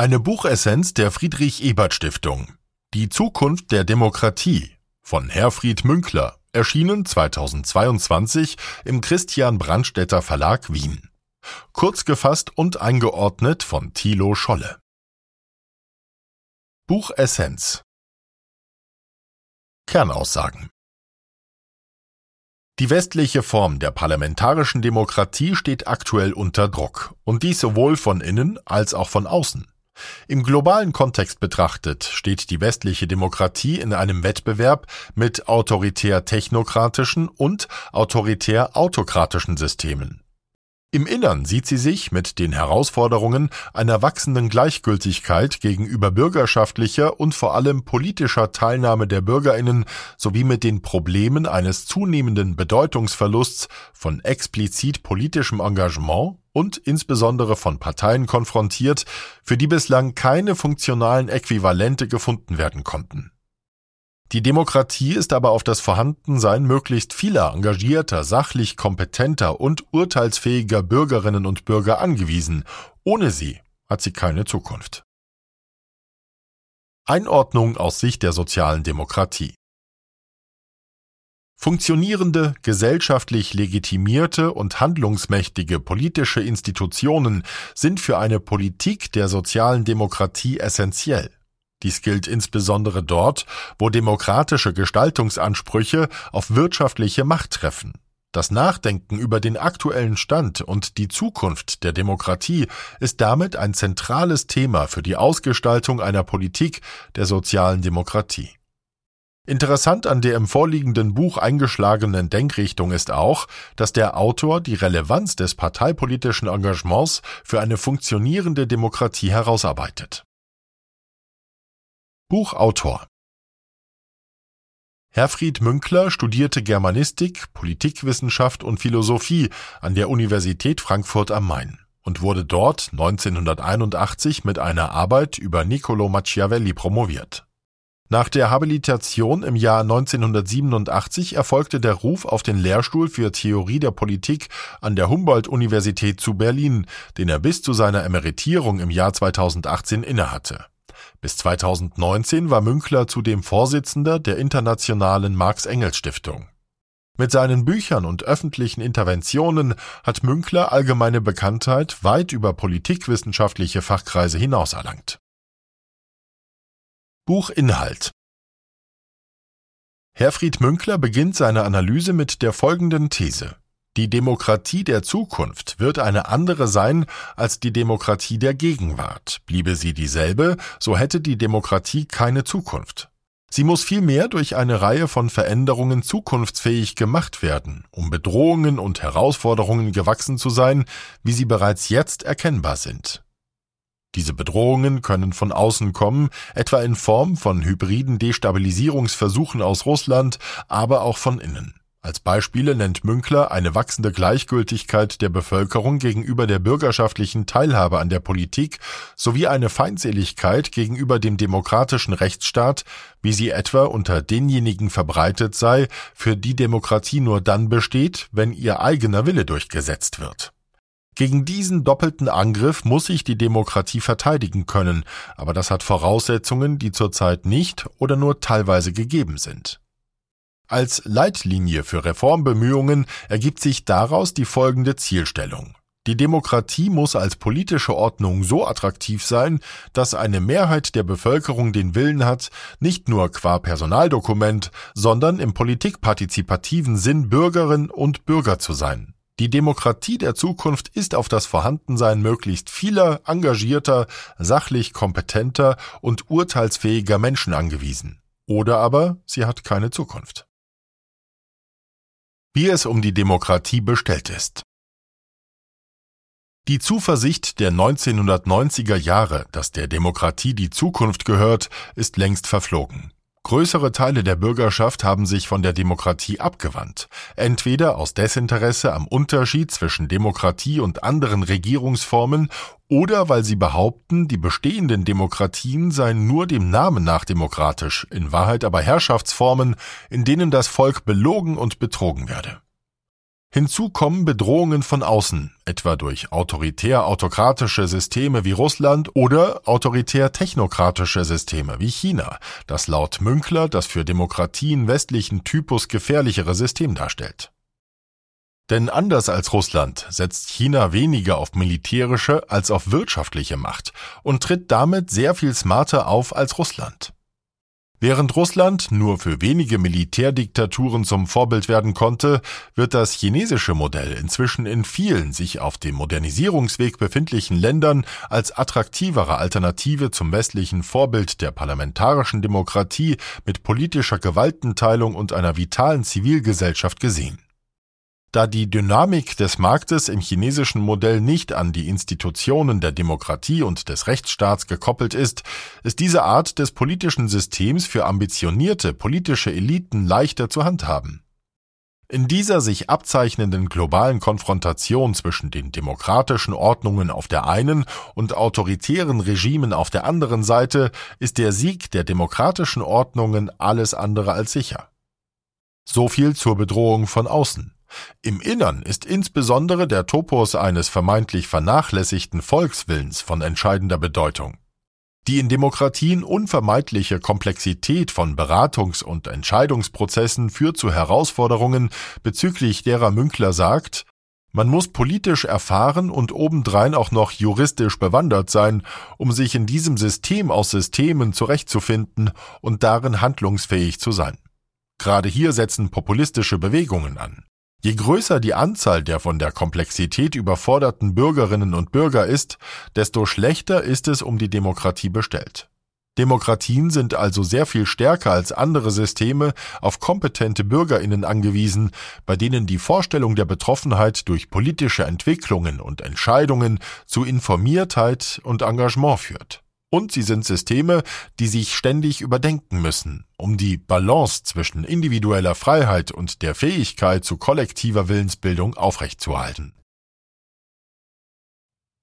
Eine Buchessenz der Friedrich Ebert Stiftung. Die Zukunft der Demokratie von Herfried Münkler, erschienen 2022 im Christian Brandstätter Verlag Wien. Kurz gefasst und eingeordnet von Thilo Scholle. Buchessenz Kernaussagen die westliche Form der parlamentarischen Demokratie steht aktuell unter Druck, und dies sowohl von innen als auch von außen. Im globalen Kontext betrachtet steht die westliche Demokratie in einem Wettbewerb mit autoritär-technokratischen und autoritär-autokratischen Systemen. Im Innern sieht sie sich mit den Herausforderungen einer wachsenden Gleichgültigkeit gegenüber bürgerschaftlicher und vor allem politischer Teilnahme der Bürgerinnen sowie mit den Problemen eines zunehmenden Bedeutungsverlusts von explizit politischem Engagement und insbesondere von Parteien konfrontiert, für die bislang keine funktionalen Äquivalente gefunden werden konnten. Die Demokratie ist aber auf das Vorhandensein möglichst vieler engagierter, sachlich kompetenter und urteilsfähiger Bürgerinnen und Bürger angewiesen. Ohne sie hat sie keine Zukunft. Einordnung aus Sicht der sozialen Demokratie Funktionierende, gesellschaftlich legitimierte und handlungsmächtige politische Institutionen sind für eine Politik der sozialen Demokratie essentiell. Dies gilt insbesondere dort, wo demokratische Gestaltungsansprüche auf wirtschaftliche Macht treffen. Das Nachdenken über den aktuellen Stand und die Zukunft der Demokratie ist damit ein zentrales Thema für die Ausgestaltung einer Politik der sozialen Demokratie. Interessant an der im vorliegenden Buch eingeschlagenen Denkrichtung ist auch, dass der Autor die Relevanz des parteipolitischen Engagements für eine funktionierende Demokratie herausarbeitet. Buchautor Herfried Münkler studierte Germanistik, Politikwissenschaft und Philosophie an der Universität Frankfurt am Main und wurde dort 1981 mit einer Arbeit über Niccolo Machiavelli promoviert. Nach der Habilitation im Jahr 1987 erfolgte der Ruf auf den Lehrstuhl für Theorie der Politik an der Humboldt-Universität zu Berlin, den er bis zu seiner Emeritierung im Jahr 2018 innehatte. Bis 2019 war Münkler zudem Vorsitzender der Internationalen Marx-Engels-Stiftung. Mit seinen Büchern und öffentlichen Interventionen hat Münkler allgemeine Bekanntheit weit über politikwissenschaftliche Fachkreise hinaus erlangt. Buchinhalt Herfried Münkler beginnt seine Analyse mit der folgenden These. Die Demokratie der Zukunft wird eine andere sein als die Demokratie der Gegenwart. Bliebe sie dieselbe, so hätte die Demokratie keine Zukunft. Sie muss vielmehr durch eine Reihe von Veränderungen zukunftsfähig gemacht werden, um Bedrohungen und Herausforderungen gewachsen zu sein, wie sie bereits jetzt erkennbar sind. Diese Bedrohungen können von außen kommen, etwa in Form von hybriden Destabilisierungsversuchen aus Russland, aber auch von innen. Als Beispiele nennt Münkler eine wachsende Gleichgültigkeit der Bevölkerung gegenüber der bürgerschaftlichen Teilhabe an der Politik sowie eine Feindseligkeit gegenüber dem demokratischen Rechtsstaat, wie sie etwa unter denjenigen verbreitet sei, für die Demokratie nur dann besteht, wenn ihr eigener Wille durchgesetzt wird. Gegen diesen doppelten Angriff muss sich die Demokratie verteidigen können, aber das hat Voraussetzungen, die zurzeit nicht oder nur teilweise gegeben sind. Als Leitlinie für Reformbemühungen ergibt sich daraus die folgende Zielstellung. Die Demokratie muss als politische Ordnung so attraktiv sein, dass eine Mehrheit der Bevölkerung den Willen hat, nicht nur qua Personaldokument, sondern im politikpartizipativen Sinn Bürgerin und Bürger zu sein. Die Demokratie der Zukunft ist auf das Vorhandensein möglichst vieler engagierter, sachlich kompetenter und urteilsfähiger Menschen angewiesen. Oder aber sie hat keine Zukunft wie es um die Demokratie bestellt ist. Die Zuversicht der 1990er Jahre, dass der Demokratie die Zukunft gehört, ist längst verflogen. Größere Teile der Bürgerschaft haben sich von der Demokratie abgewandt, entweder aus Desinteresse am Unterschied zwischen Demokratie und anderen Regierungsformen oder weil sie behaupten, die bestehenden Demokratien seien nur dem Namen nach demokratisch, in Wahrheit aber Herrschaftsformen, in denen das Volk belogen und betrogen werde. Hinzu kommen Bedrohungen von außen, etwa durch autoritär-autokratische Systeme wie Russland oder autoritär-technokratische Systeme wie China, das laut Münkler das für Demokratien westlichen Typus gefährlichere System darstellt. Denn anders als Russland setzt China weniger auf militärische als auf wirtschaftliche Macht und tritt damit sehr viel smarter auf als Russland. Während Russland nur für wenige Militärdiktaturen zum Vorbild werden konnte, wird das chinesische Modell inzwischen in vielen sich auf dem Modernisierungsweg befindlichen Ländern als attraktivere Alternative zum westlichen Vorbild der parlamentarischen Demokratie mit politischer Gewaltenteilung und einer vitalen Zivilgesellschaft gesehen. Da die Dynamik des Marktes im chinesischen Modell nicht an die Institutionen der Demokratie und des Rechtsstaats gekoppelt ist, ist diese Art des politischen Systems für ambitionierte politische Eliten leichter zu handhaben. In dieser sich abzeichnenden globalen Konfrontation zwischen den demokratischen Ordnungen auf der einen und autoritären Regimen auf der anderen Seite ist der Sieg der demokratischen Ordnungen alles andere als sicher. So viel zur Bedrohung von außen. Im Innern ist insbesondere der Topos eines vermeintlich vernachlässigten Volkswillens von entscheidender Bedeutung. Die in Demokratien unvermeidliche Komplexität von Beratungs- und Entscheidungsprozessen führt zu Herausforderungen, bezüglich derer Münkler sagt, man muss politisch erfahren und obendrein auch noch juristisch bewandert sein, um sich in diesem System aus Systemen zurechtzufinden und darin handlungsfähig zu sein. Gerade hier setzen populistische Bewegungen an. Je größer die Anzahl der von der Komplexität überforderten Bürgerinnen und Bürger ist, desto schlechter ist es um die Demokratie bestellt. Demokratien sind also sehr viel stärker als andere Systeme auf kompetente Bürgerinnen angewiesen, bei denen die Vorstellung der Betroffenheit durch politische Entwicklungen und Entscheidungen zu Informiertheit und Engagement führt. Und sie sind Systeme, die sich ständig überdenken müssen, um die Balance zwischen individueller Freiheit und der Fähigkeit zu kollektiver Willensbildung aufrechtzuerhalten.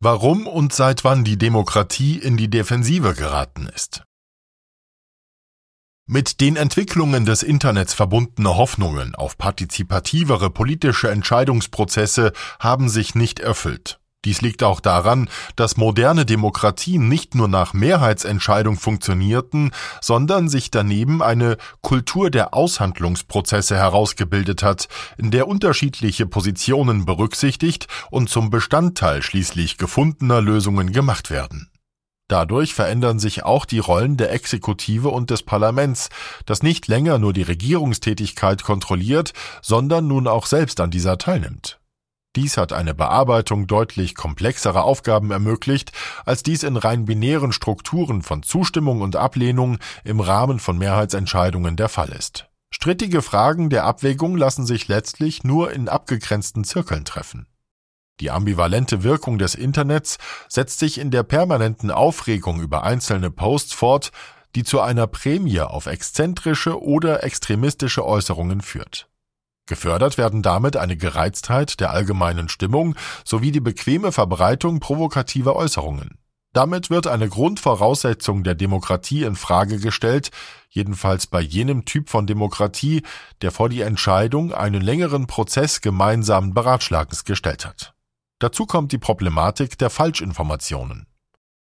Warum und seit wann die Demokratie in die Defensive geraten ist. Mit den Entwicklungen des Internets verbundene Hoffnungen auf partizipativere politische Entscheidungsprozesse haben sich nicht erfüllt. Dies liegt auch daran, dass moderne Demokratien nicht nur nach Mehrheitsentscheidung funktionierten, sondern sich daneben eine Kultur der Aushandlungsprozesse herausgebildet hat, in der unterschiedliche Positionen berücksichtigt und zum Bestandteil schließlich gefundener Lösungen gemacht werden. Dadurch verändern sich auch die Rollen der Exekutive und des Parlaments, das nicht länger nur die Regierungstätigkeit kontrolliert, sondern nun auch selbst an dieser teilnimmt. Dies hat eine Bearbeitung deutlich komplexerer Aufgaben ermöglicht, als dies in rein binären Strukturen von Zustimmung und Ablehnung im Rahmen von Mehrheitsentscheidungen der Fall ist. Strittige Fragen der Abwägung lassen sich letztlich nur in abgegrenzten Zirkeln treffen. Die ambivalente Wirkung des Internets setzt sich in der permanenten Aufregung über einzelne Posts fort, die zu einer Prämie auf exzentrische oder extremistische Äußerungen führt. Gefördert werden damit eine Gereiztheit der allgemeinen Stimmung sowie die bequeme Verbreitung provokativer Äußerungen. Damit wird eine Grundvoraussetzung der Demokratie in Frage gestellt, jedenfalls bei jenem Typ von Demokratie, der vor die Entscheidung einen längeren Prozess gemeinsamen Beratschlagens gestellt hat. Dazu kommt die Problematik der Falschinformationen.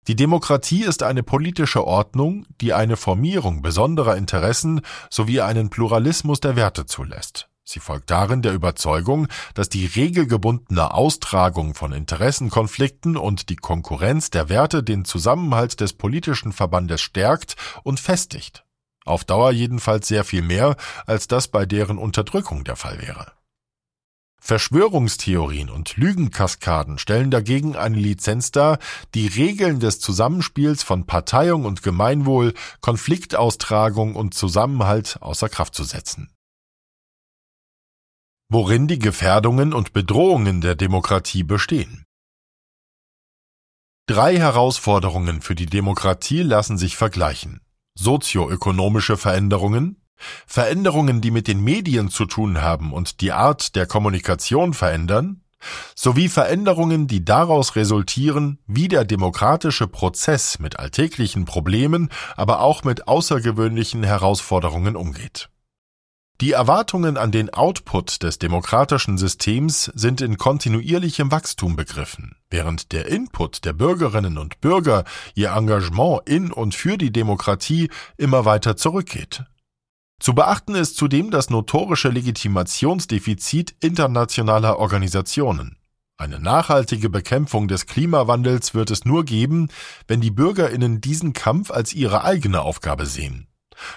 Die Demokratie ist eine politische Ordnung, die eine Formierung besonderer Interessen sowie einen Pluralismus der Werte zulässt. Sie folgt darin der Überzeugung, dass die regelgebundene Austragung von Interessenkonflikten und die Konkurrenz der Werte den Zusammenhalt des politischen Verbandes stärkt und festigt. Auf Dauer jedenfalls sehr viel mehr, als das bei deren Unterdrückung der Fall wäre. Verschwörungstheorien und Lügenkaskaden stellen dagegen eine Lizenz dar, die Regeln des Zusammenspiels von Parteiung und Gemeinwohl, Konfliktaustragung und Zusammenhalt außer Kraft zu setzen worin die Gefährdungen und Bedrohungen der Demokratie bestehen. Drei Herausforderungen für die Demokratie lassen sich vergleichen. Sozioökonomische Veränderungen, Veränderungen, die mit den Medien zu tun haben und die Art der Kommunikation verändern, sowie Veränderungen, die daraus resultieren, wie der demokratische Prozess mit alltäglichen Problemen, aber auch mit außergewöhnlichen Herausforderungen umgeht. Die Erwartungen an den Output des demokratischen Systems sind in kontinuierlichem Wachstum begriffen, während der Input der Bürgerinnen und Bürger, ihr Engagement in und für die Demokratie immer weiter zurückgeht. Zu beachten ist zudem das notorische Legitimationsdefizit internationaler Organisationen. Eine nachhaltige Bekämpfung des Klimawandels wird es nur geben, wenn die Bürgerinnen diesen Kampf als ihre eigene Aufgabe sehen.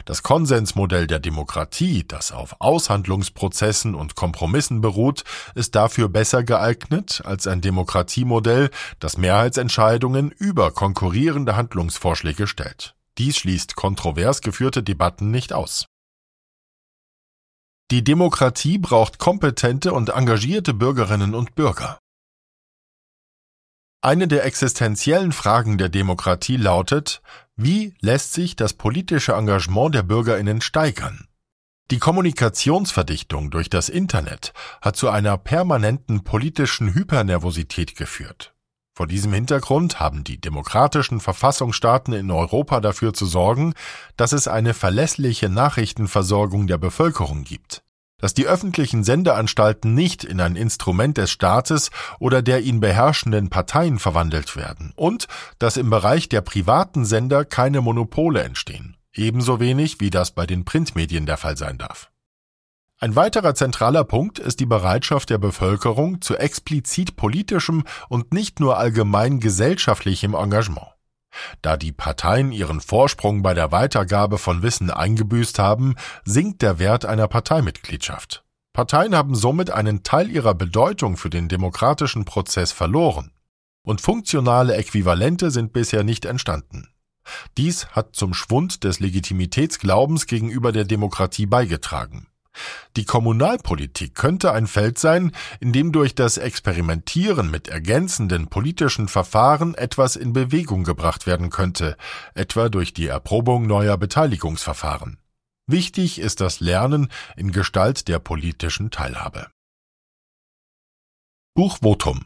Das Konsensmodell der Demokratie, das auf Aushandlungsprozessen und Kompromissen beruht, ist dafür besser geeignet als ein Demokratiemodell, das Mehrheitsentscheidungen über konkurrierende Handlungsvorschläge stellt. Dies schließt kontrovers geführte Debatten nicht aus. Die Demokratie braucht kompetente und engagierte Bürgerinnen und Bürger. Eine der existenziellen Fragen der Demokratie lautet, wie lässt sich das politische Engagement der Bürgerinnen steigern? Die Kommunikationsverdichtung durch das Internet hat zu einer permanenten politischen Hypernervosität geführt. Vor diesem Hintergrund haben die demokratischen Verfassungsstaaten in Europa dafür zu sorgen, dass es eine verlässliche Nachrichtenversorgung der Bevölkerung gibt dass die öffentlichen Sendeanstalten nicht in ein Instrument des Staates oder der ihn beherrschenden Parteien verwandelt werden und dass im Bereich der privaten Sender keine Monopole entstehen, ebenso wenig wie das bei den Printmedien der Fall sein darf. Ein weiterer zentraler Punkt ist die Bereitschaft der Bevölkerung zu explizit politischem und nicht nur allgemein gesellschaftlichem Engagement. Da die Parteien ihren Vorsprung bei der Weitergabe von Wissen eingebüßt haben, sinkt der Wert einer Parteimitgliedschaft. Parteien haben somit einen Teil ihrer Bedeutung für den demokratischen Prozess verloren. Und funktionale Äquivalente sind bisher nicht entstanden. Dies hat zum Schwund des Legitimitätsglaubens gegenüber der Demokratie beigetragen. Die Kommunalpolitik könnte ein Feld sein, in dem durch das Experimentieren mit ergänzenden politischen Verfahren etwas in Bewegung gebracht werden könnte, etwa durch die Erprobung neuer Beteiligungsverfahren. Wichtig ist das Lernen in Gestalt der politischen Teilhabe. Buchvotum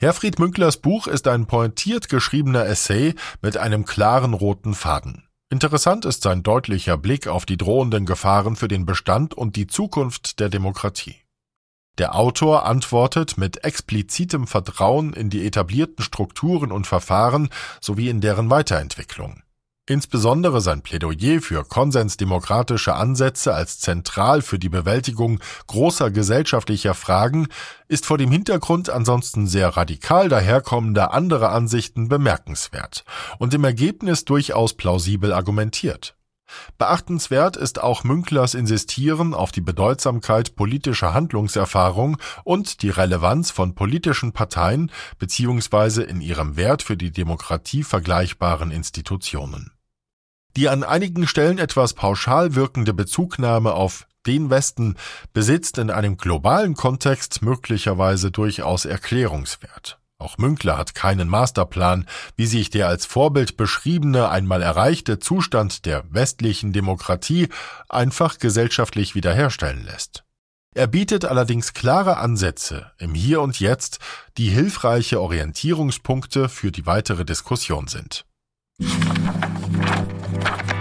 Herfried Münklers Buch ist ein pointiert geschriebener Essay mit einem klaren roten Faden. Interessant ist sein deutlicher Blick auf die drohenden Gefahren für den Bestand und die Zukunft der Demokratie. Der Autor antwortet mit explizitem Vertrauen in die etablierten Strukturen und Verfahren sowie in deren Weiterentwicklung. Insbesondere sein Plädoyer für konsensdemokratische Ansätze als zentral für die Bewältigung großer gesellschaftlicher Fragen ist vor dem Hintergrund ansonsten sehr radikal daherkommender anderer Ansichten bemerkenswert und im Ergebnis durchaus plausibel argumentiert. Beachtenswert ist auch Münklers Insistieren auf die Bedeutsamkeit politischer Handlungserfahrung und die Relevanz von politischen Parteien bzw. in ihrem Wert für die Demokratie vergleichbaren Institutionen. Die an einigen Stellen etwas pauschal wirkende Bezugnahme auf den Westen besitzt in einem globalen Kontext möglicherweise durchaus Erklärungswert. Auch Münkler hat keinen Masterplan, wie sich der als Vorbild beschriebene einmal erreichte Zustand der westlichen Demokratie einfach gesellschaftlich wiederherstellen lässt. Er bietet allerdings klare Ansätze im Hier und Jetzt, die hilfreiche Orientierungspunkte für die weitere Diskussion sind. Thank you.